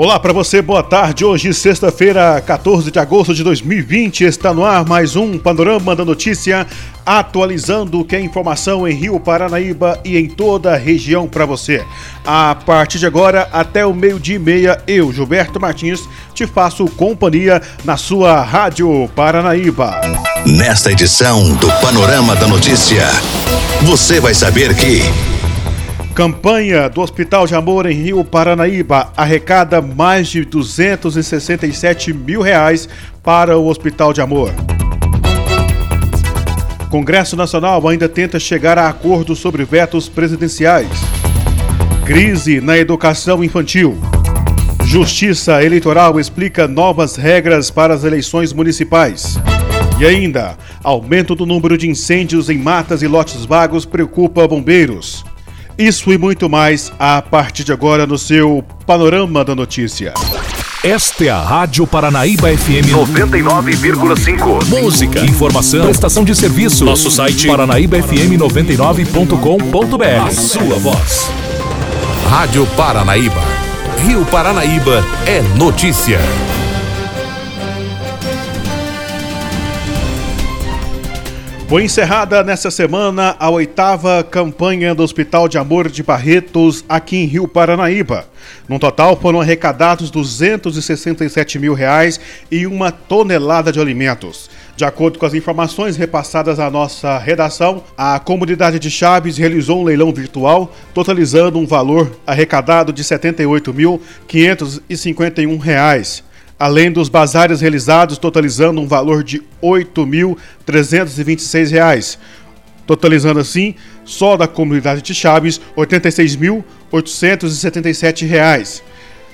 Olá para você, boa tarde. Hoje, sexta-feira, 14 de agosto de 2020, está no ar mais um Panorama da Notícia, atualizando o que é informação em Rio Paranaíba e em toda a região para você. A partir de agora, até o meio-dia e meia, eu, Gilberto Martins, te faço companhia na sua Rádio Paranaíba. Nesta edição do Panorama da Notícia, você vai saber que. Campanha do Hospital de Amor em Rio Paranaíba arrecada mais de 267 mil reais para o Hospital de Amor. Congresso Nacional ainda tenta chegar a acordo sobre vetos presidenciais. Crise na educação infantil. Justiça Eleitoral explica novas regras para as eleições municipais. E ainda, aumento do número de incêndios em matas e lotes vagos preocupa bombeiros. Isso e muito mais a partir de agora no seu Panorama da Notícia. Esta é a Rádio Paranaíba FM 99,5. Música, informação, prestação de serviço. Nosso site paranaíbafm99.com.br. A sua voz. Rádio Paranaíba. Rio Paranaíba é notícia. Foi encerrada nesta semana a oitava campanha do Hospital de Amor de Barretos aqui em Rio Paranaíba. No total foram arrecadados 267 mil reais e uma tonelada de alimentos. De acordo com as informações repassadas à nossa redação, a comunidade de Chaves realizou um leilão virtual, totalizando um valor arrecadado de 78.551 reais além dos bazares realizados, totalizando um valor de R$ 8.326, totalizando assim, só da comunidade de Chaves, R$ 86.877.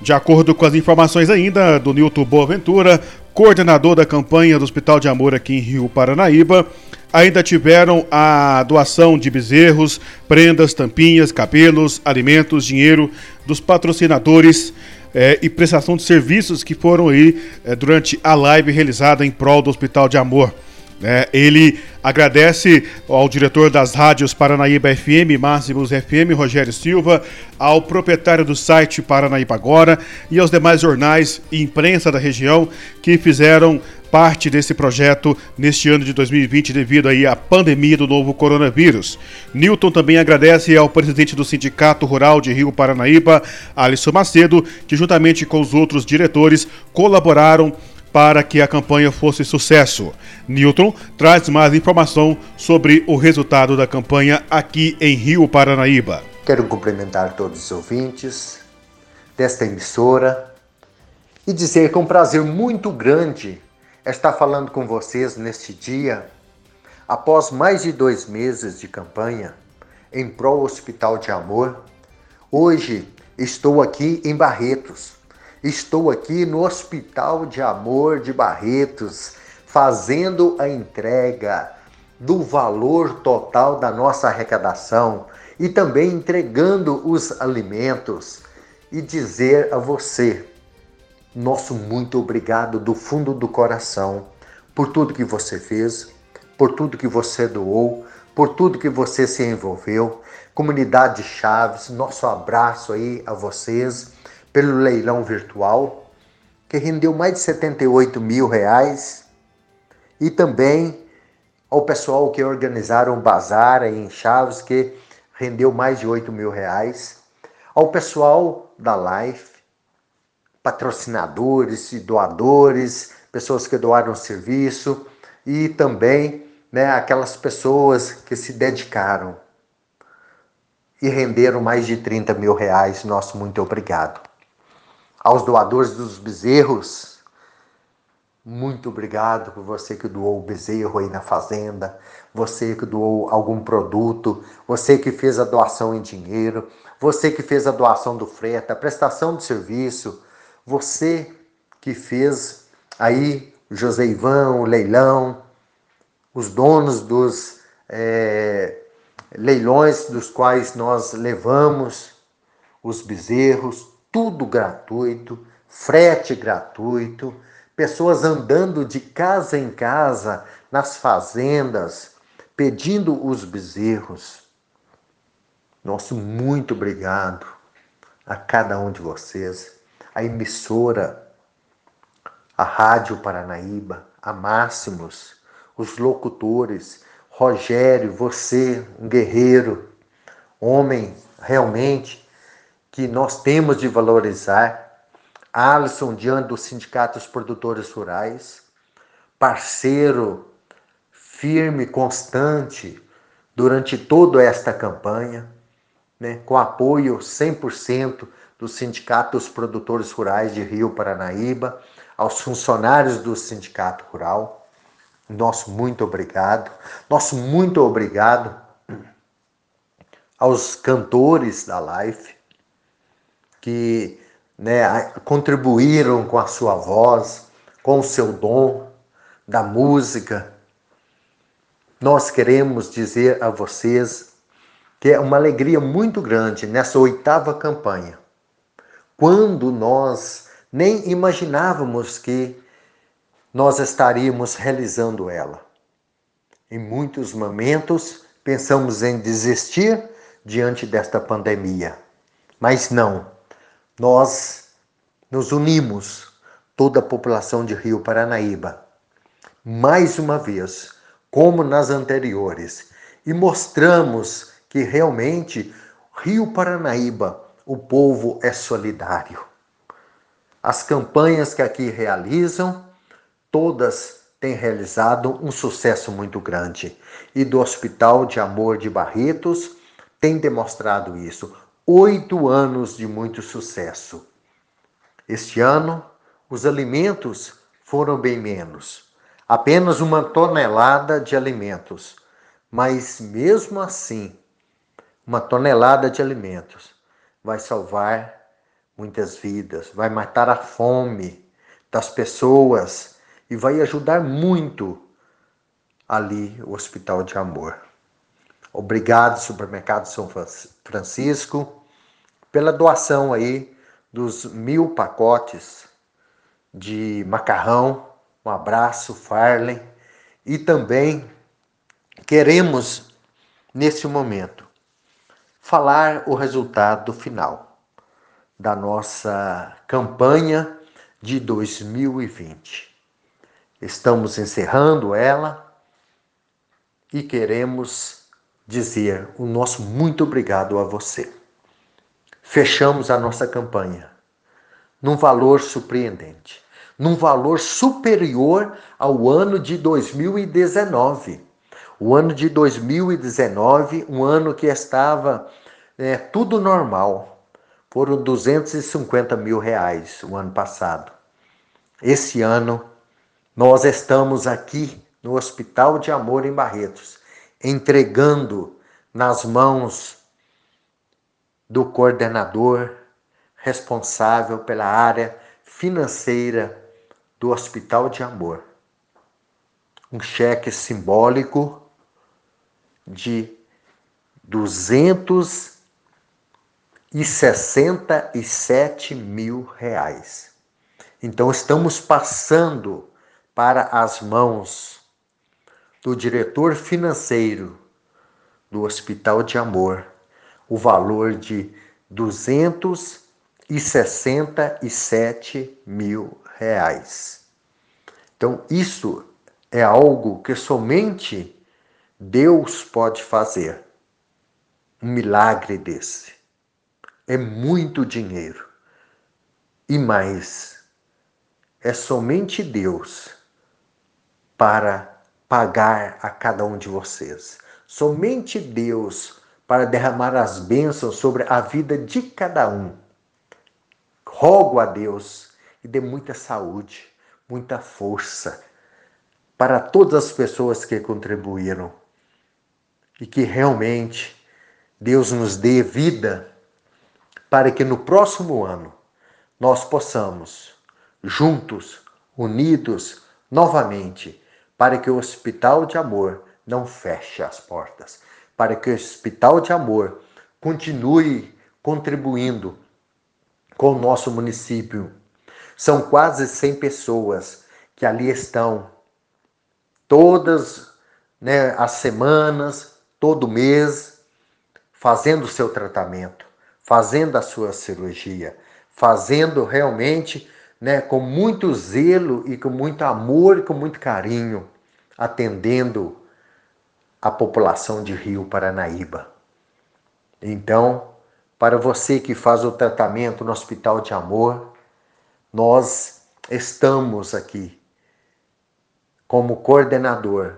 De acordo com as informações ainda do Nilton Boaventura, coordenador da campanha do Hospital de Amor aqui em Rio Paranaíba, ainda tiveram a doação de bezerros, prendas, tampinhas, cabelos, alimentos, dinheiro dos patrocinadores é, e prestação de serviços que foram aí é, durante a live realizada em prol do Hospital de Amor. É, ele agradece ao diretor das rádios Paranaíba FM, Máximos FM, Rogério Silva, ao proprietário do site Paranaíba Agora e aos demais jornais e imprensa da região que fizeram parte desse projeto neste ano de 2020 devido aí à pandemia do novo coronavírus. Newton também agradece ao presidente do Sindicato Rural de Rio Paranaíba, Alisson Macedo, que juntamente com os outros diretores colaboraram para que a campanha fosse sucesso. Newton traz mais informação sobre o resultado da campanha aqui em Rio Paranaíba. Quero cumprimentar todos os ouvintes desta emissora e dizer que é um prazer muito grande estar falando com vocês neste dia, após mais de dois meses de campanha em prol Hospital de Amor. Hoje estou aqui em Barretos Estou aqui no Hospital de Amor de Barretos, fazendo a entrega do valor total da nossa arrecadação e também entregando os alimentos e dizer a você, nosso muito obrigado do fundo do coração por tudo que você fez, por tudo que você doou, por tudo que você se envolveu. Comunidade Chaves, nosso abraço aí a vocês pelo leilão virtual, que rendeu mais de 78 mil reais, e também ao pessoal que organizaram o bazar em Chaves, que rendeu mais de 8 mil reais, ao pessoal da Life, patrocinadores e doadores, pessoas que doaram serviço e também né, aquelas pessoas que se dedicaram e renderam mais de 30 mil reais. Nosso muito obrigado aos doadores dos bezerros. Muito obrigado por você que doou o bezerro aí na fazenda, você que doou algum produto, você que fez a doação em dinheiro, você que fez a doação do frete, a prestação de serviço, você que fez aí José Ivan, o leilão, os donos dos é, leilões dos quais nós levamos os bezerros, tudo gratuito, frete gratuito, pessoas andando de casa em casa, nas fazendas, pedindo os bezerros. Nosso muito obrigado a cada um de vocês, a emissora, a Rádio Paranaíba, a Máximos, os locutores, Rogério, você, um guerreiro, homem realmente que nós temos de valorizar. Alisson, diante dos sindicatos produtores rurais, parceiro firme, constante durante toda esta campanha, né, com apoio 100% do Sindicato dos Produtores Rurais de Rio Paranaíba, aos funcionários do Sindicato Rural. Nosso muito obrigado. Nosso muito obrigado aos cantores da Life que né, contribuíram com a sua voz, com o seu dom da música. Nós queremos dizer a vocês que é uma alegria muito grande nessa oitava campanha, quando nós nem imaginávamos que nós estaríamos realizando ela. Em muitos momentos pensamos em desistir diante desta pandemia, mas não. Nós nos unimos, toda a população de Rio Paranaíba, mais uma vez, como nas anteriores, e mostramos que realmente Rio Paranaíba, o povo é solidário. As campanhas que aqui realizam, todas têm realizado um sucesso muito grande. E do Hospital de Amor de Barretos tem demonstrado isso. Oito anos de muito sucesso. Este ano, os alimentos foram bem menos apenas uma tonelada de alimentos. Mas mesmo assim, uma tonelada de alimentos vai salvar muitas vidas, vai matar a fome das pessoas e vai ajudar muito ali o Hospital de Amor. Obrigado, Supermercado São Francisco, pela doação aí dos mil pacotes de macarrão. Um abraço, Farley. E também queremos, nesse momento, falar o resultado final da nossa campanha de 2020. Estamos encerrando ela e queremos dizer o nosso muito obrigado a você. Fechamos a nossa campanha num valor surpreendente, num valor superior ao ano de 2019. O ano de 2019, um ano que estava é, tudo normal, foram 250 mil reais o ano passado. Esse ano, nós estamos aqui no Hospital de Amor em Barretos, entregando nas mãos do coordenador responsável pela área financeira do Hospital de Amor um cheque simbólico de 200 e 67 mil reais. Então estamos passando para as mãos do diretor financeiro do Hospital de Amor o valor de 267 mil reais. Então isso é algo que somente Deus pode fazer. Um milagre desse é muito dinheiro. E mais, é somente Deus para pagar a cada um de vocês. Somente Deus para derramar as bênçãos sobre a vida de cada um. Rogo a Deus e dê muita saúde, muita força para todas as pessoas que contribuíram e que realmente Deus nos dê vida para que no próximo ano nós possamos, juntos, unidos, novamente, para que o Hospital de Amor não feche as portas, para que o Hospital de Amor continue contribuindo com o nosso município. São quase 100 pessoas que ali estão todas né, as semanas, todo mês, fazendo o seu tratamento, fazendo a sua cirurgia, fazendo realmente né, com muito zelo e com muito amor e com muito carinho, atendendo a população de Rio Paranaíba. Então, para você que faz o tratamento no Hospital de Amor, nós estamos aqui como coordenador,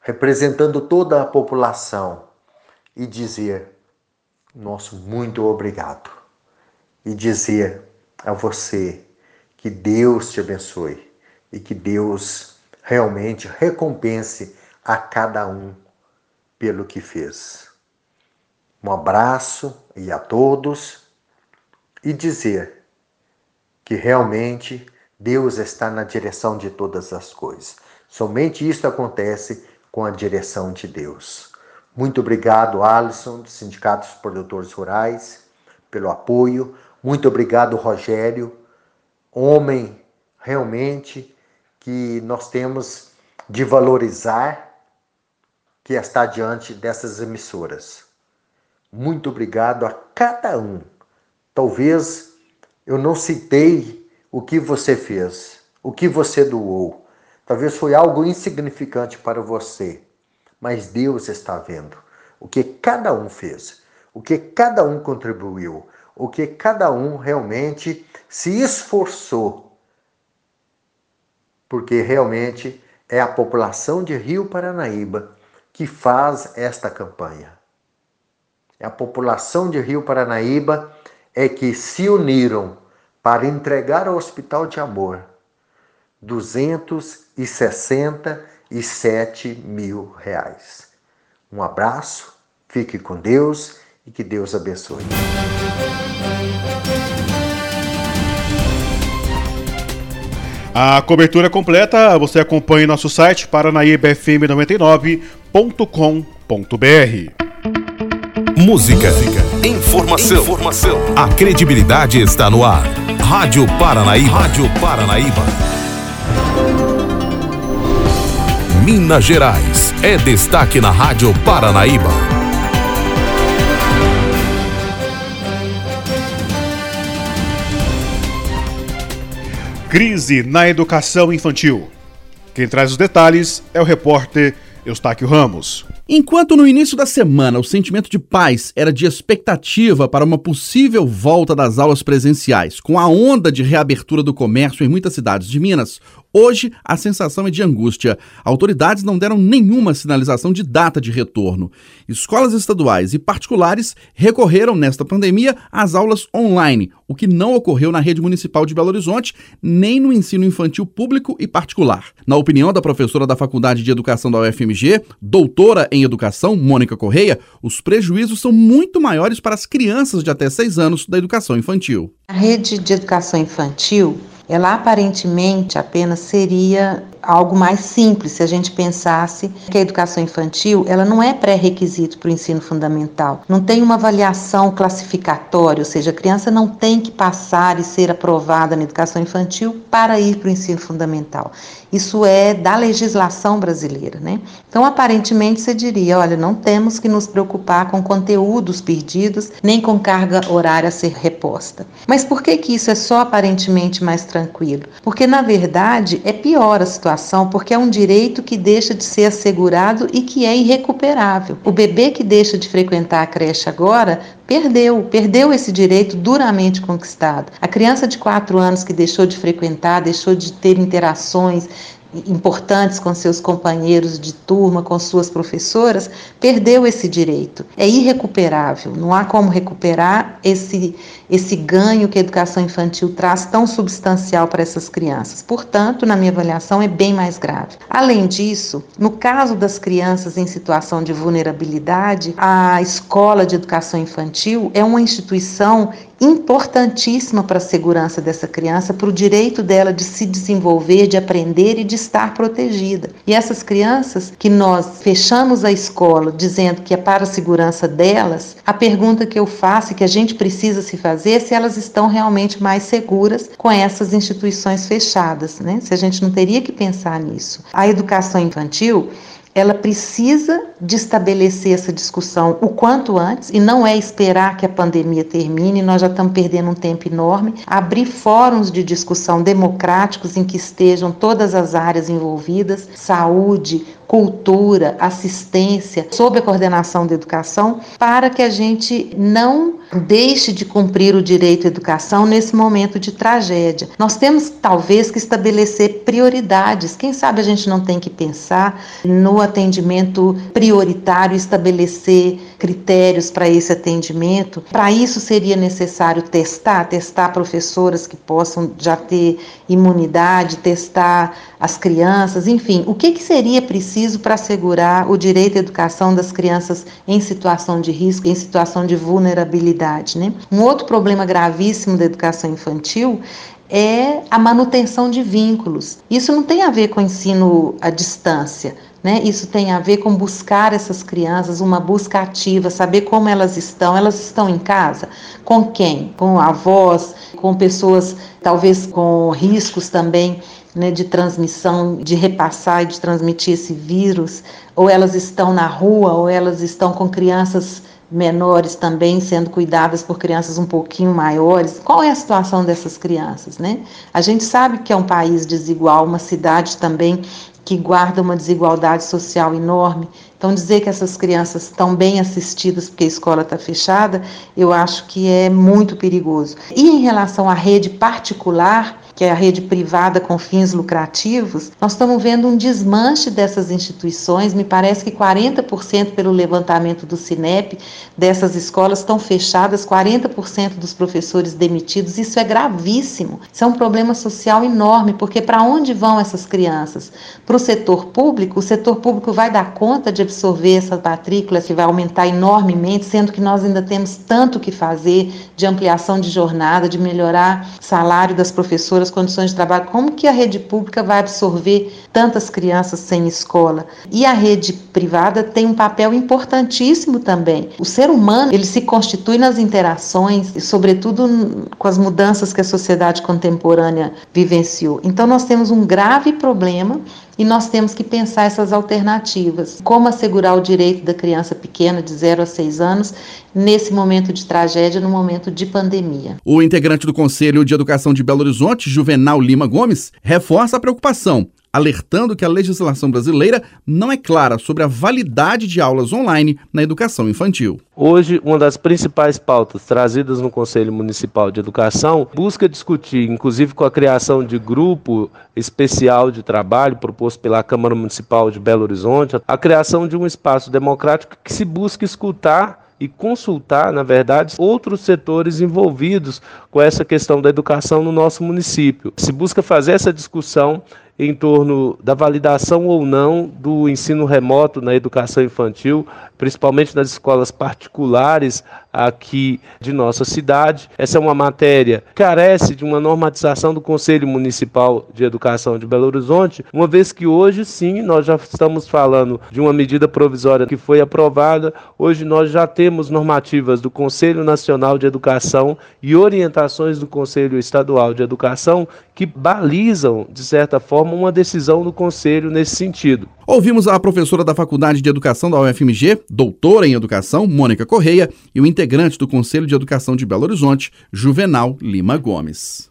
representando toda a população e dizer nosso muito obrigado e dizer a você que Deus te abençoe e que Deus realmente recompense a cada um pelo que fez. Um abraço e a todos e dizer que realmente Deus está na direção de todas as coisas. Somente isso acontece com a direção de Deus. Muito obrigado, Alisson, do Sindicato dos Produtores Rurais, pelo apoio. Muito obrigado, Rogério, homem realmente que nós temos de valorizar que está diante dessas emissoras. Muito obrigado a cada um. Talvez eu não citei o que você fez, o que você doou, Talvez foi algo insignificante para você, mas Deus está vendo o que cada um fez, o que cada um contribuiu, o que cada um realmente se esforçou. Porque realmente é a população de Rio Paranaíba que faz esta campanha. A população de Rio Paranaíba é que se uniram para entregar ao Hospital de Amor 267 mil reais. Um abraço, fique com Deus e que Deus abençoe. A cobertura completa você acompanha em nosso site paranaíbafm99.com.br. Música, informação, informação. A credibilidade está no ar. Rádio Paranaíba. Rádio Paranaíba. Minas Gerais. É destaque na Rádio Paranaíba. Crise na educação infantil. Quem traz os detalhes é o repórter Eustáquio Ramos. Enquanto no início da semana o sentimento de paz era de expectativa para uma possível volta das aulas presenciais, com a onda de reabertura do comércio em muitas cidades de Minas, Hoje, a sensação é de angústia. Autoridades não deram nenhuma sinalização de data de retorno. Escolas estaduais e particulares recorreram nesta pandemia às aulas online, o que não ocorreu na rede municipal de Belo Horizonte, nem no ensino infantil público e particular. Na opinião da professora da Faculdade de Educação da UFMG, doutora em educação, Mônica Correia, os prejuízos são muito maiores para as crianças de até 6 anos da educação infantil. A rede de educação infantil ela aparentemente apenas seria algo mais simples se a gente pensasse que a educação infantil ela não é pré-requisito para o ensino fundamental. Não tem uma avaliação classificatória, ou seja, a criança não tem que passar e ser aprovada na educação infantil para ir para o ensino fundamental. Isso é da legislação brasileira, né? Então, aparentemente, você diria: olha, não temos que nos preocupar com conteúdos perdidos, nem com carga horária a ser reposta. Mas por que, que isso é só aparentemente mais tranquilo? Porque, na verdade, é pior a situação, porque é um direito que deixa de ser assegurado e que é irrecuperável. O bebê que deixa de frequentar a creche agora perdeu, perdeu esse direito duramente conquistado. A criança de 4 anos que deixou de frequentar, deixou de ter interações, importantes com seus companheiros de turma, com suas professoras, perdeu esse direito. É irrecuperável, não há como recuperar esse, esse ganho que a educação infantil traz tão substancial para essas crianças. Portanto, na minha avaliação, é bem mais grave. Além disso, no caso das crianças em situação de vulnerabilidade, a escola de educação infantil é uma instituição importantíssima para a segurança dessa criança, para o direito dela de se desenvolver, de aprender e de estar protegida. E essas crianças que nós fechamos a escola dizendo que é para a segurança delas, a pergunta que eu faço e que a gente precisa se fazer é se elas estão realmente mais seguras com essas instituições fechadas, né? Se a gente não teria que pensar nisso. A educação infantil ela precisa de estabelecer essa discussão o quanto antes, e não é esperar que a pandemia termine, nós já estamos perdendo um tempo enorme, abrir fóruns de discussão democráticos em que estejam todas as áreas envolvidas, saúde, cultura, assistência, sob a coordenação da educação, para que a gente não deixe de cumprir o direito à educação nesse momento de tragédia. Nós temos talvez que estabelecer prioridades. Quem sabe a gente não tem que pensar no atendimento prioritário, estabelecer critérios para esse atendimento. Para isso seria necessário testar, testar professoras que possam já ter imunidade, testar as crianças, enfim, o que, que seria preciso para assegurar o direito à educação das crianças em situação de risco, em situação de vulnerabilidade. Né? Um outro problema gravíssimo da educação infantil é a manutenção de vínculos. Isso não tem a ver com ensino à distância. Né? Isso tem a ver com buscar essas crianças, uma busca ativa, saber como elas estão. Elas estão em casa? Com quem? Com avós, com pessoas talvez com riscos também né, de transmissão, de repassar e de transmitir esse vírus, ou elas estão na rua, ou elas estão com crianças menores também sendo cuidadas por crianças um pouquinho maiores. Qual é a situação dessas crianças, né? A gente sabe que é um país desigual, uma cidade também que guarda uma desigualdade social enorme. Então, dizer que essas crianças estão bem assistidas porque a escola está fechada, eu acho que é muito perigoso. E em relação à rede particular, que é a rede privada com fins lucrativos, nós estamos vendo um desmanche dessas instituições. Me parece que 40% pelo levantamento do Cinep dessas escolas estão fechadas, 40% dos professores demitidos. Isso é gravíssimo. Isso é um problema social enorme, porque para onde vão essas crianças? Para o setor público, o setor público vai dar conta de absorver essa matrícula que vai aumentar enormemente, sendo que nós ainda temos tanto que fazer de ampliação de jornada, de melhorar salário das professoras as condições de trabalho, como que a rede pública vai absorver tantas crianças sem escola? E a rede privada tem um papel importantíssimo também. O ser humano, ele se constitui nas interações, e sobretudo com as mudanças que a sociedade contemporânea vivenciou. Então nós temos um grave problema e nós temos que pensar essas alternativas. Como assegurar o direito da criança pequena de 0 a 6 anos nesse momento de tragédia, no momento de pandemia. O integrante do Conselho de Educação de Belo Horizonte, Juvenal Lima Gomes, reforça a preocupação alertando que a legislação brasileira não é clara sobre a validade de aulas online na educação infantil. Hoje, uma das principais pautas trazidas no Conselho Municipal de Educação busca discutir, inclusive com a criação de grupo especial de trabalho proposto pela Câmara Municipal de Belo Horizonte, a criação de um espaço democrático que se busca escutar e consultar, na verdade, outros setores envolvidos com essa questão da educação no nosso município. Se busca fazer essa discussão em torno da validação ou não do ensino remoto na educação infantil, principalmente nas escolas particulares aqui de nossa cidade. Essa é uma matéria que carece de uma normatização do Conselho Municipal de Educação de Belo Horizonte, uma vez que hoje sim nós já estamos falando de uma medida provisória que foi aprovada, hoje nós já temos normativas do Conselho Nacional de Educação e orientações do Conselho Estadual de Educação que balizam, de certa forma, uma decisão do Conselho nesse sentido. Ouvimos a professora da Faculdade de Educação da UFMG, doutora em Educação, Mônica Correia, e o integrante do Conselho de Educação de Belo Horizonte, Juvenal Lima Gomes.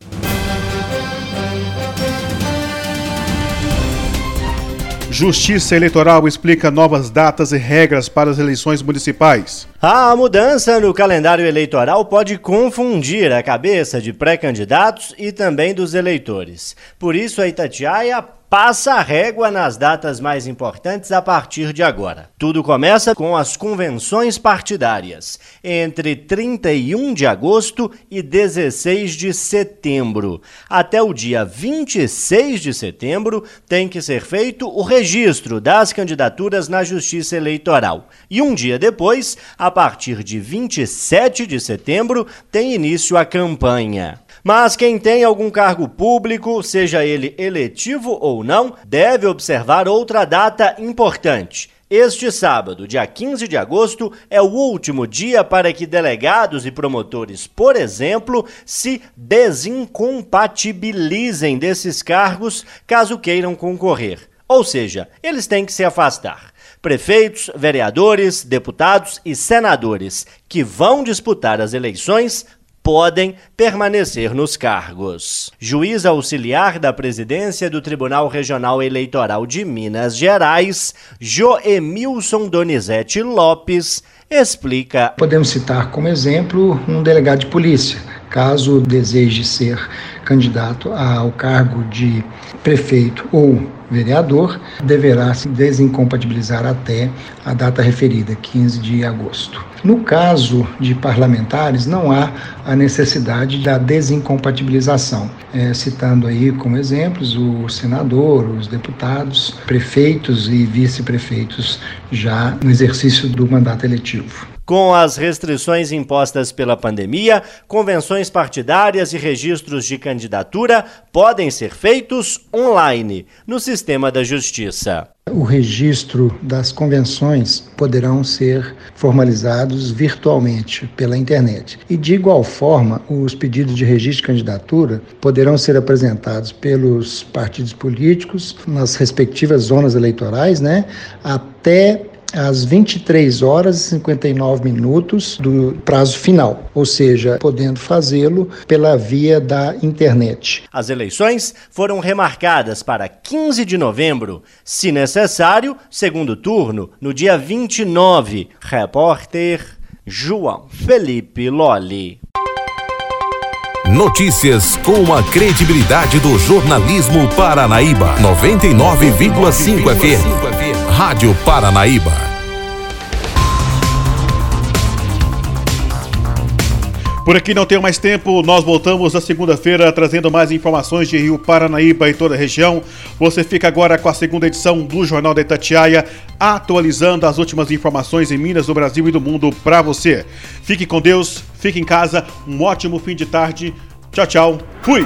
Justiça Eleitoral explica novas datas e regras para as eleições municipais. A mudança no calendário eleitoral pode confundir a cabeça de pré-candidatos e também dos eleitores. Por isso, a Itatiaia passa a régua nas datas mais importantes a partir de agora. Tudo começa com as convenções partidárias, entre 31 de agosto e 16 de setembro. Até o dia 26 de setembro tem que ser feito o registro das candidaturas na Justiça Eleitoral. E um dia depois, a partir de 27 de setembro, tem início a campanha. Mas quem tem algum cargo público, seja ele eletivo ou não, deve observar outra data importante. Este sábado, dia 15 de agosto, é o último dia para que delegados e promotores, por exemplo, se desincompatibilizem desses cargos caso queiram concorrer. Ou seja, eles têm que se afastar. Prefeitos, vereadores, deputados e senadores que vão disputar as eleições podem permanecer nos cargos. Juiz auxiliar da presidência do Tribunal Regional Eleitoral de Minas Gerais, Joemilson Donizete Lopes, explica. Podemos citar como exemplo um delegado de polícia, caso deseje ser candidato ao cargo de prefeito ou vereador, deverá se desincompatibilizar até a data referida, 15 de agosto. No caso de parlamentares, não há a necessidade da desincompatibilização. É, citando aí como exemplos o senador, os deputados, prefeitos e vice-prefeitos já no exercício do mandato eletivo. Com as restrições impostas pela pandemia, convenções partidárias e registros de candidatura podem ser feitos online, no sistema da Justiça. O registro das convenções poderão ser formalizados virtualmente pela internet. E, de igual forma, os pedidos de registro de candidatura poderão ser apresentados pelos partidos políticos nas respectivas zonas eleitorais, né, até às 23 horas e 59 minutos do prazo final, ou seja, podendo fazê-lo pela via da internet. As eleições foram remarcadas para 15 de novembro, se necessário, segundo turno, no dia 29. Repórter João Felipe Lolli. Notícias com a credibilidade do jornalismo Paranaíba. 99,5 FM. Rádio Paranaíba. Por aqui não tenho mais tempo, nós voltamos na segunda-feira trazendo mais informações de Rio Paranaíba e toda a região. Você fica agora com a segunda edição do Jornal da Itatiaia, atualizando as últimas informações em Minas, do Brasil e do mundo para você. Fique com Deus, fique em casa, um ótimo fim de tarde. Tchau, tchau. Fui!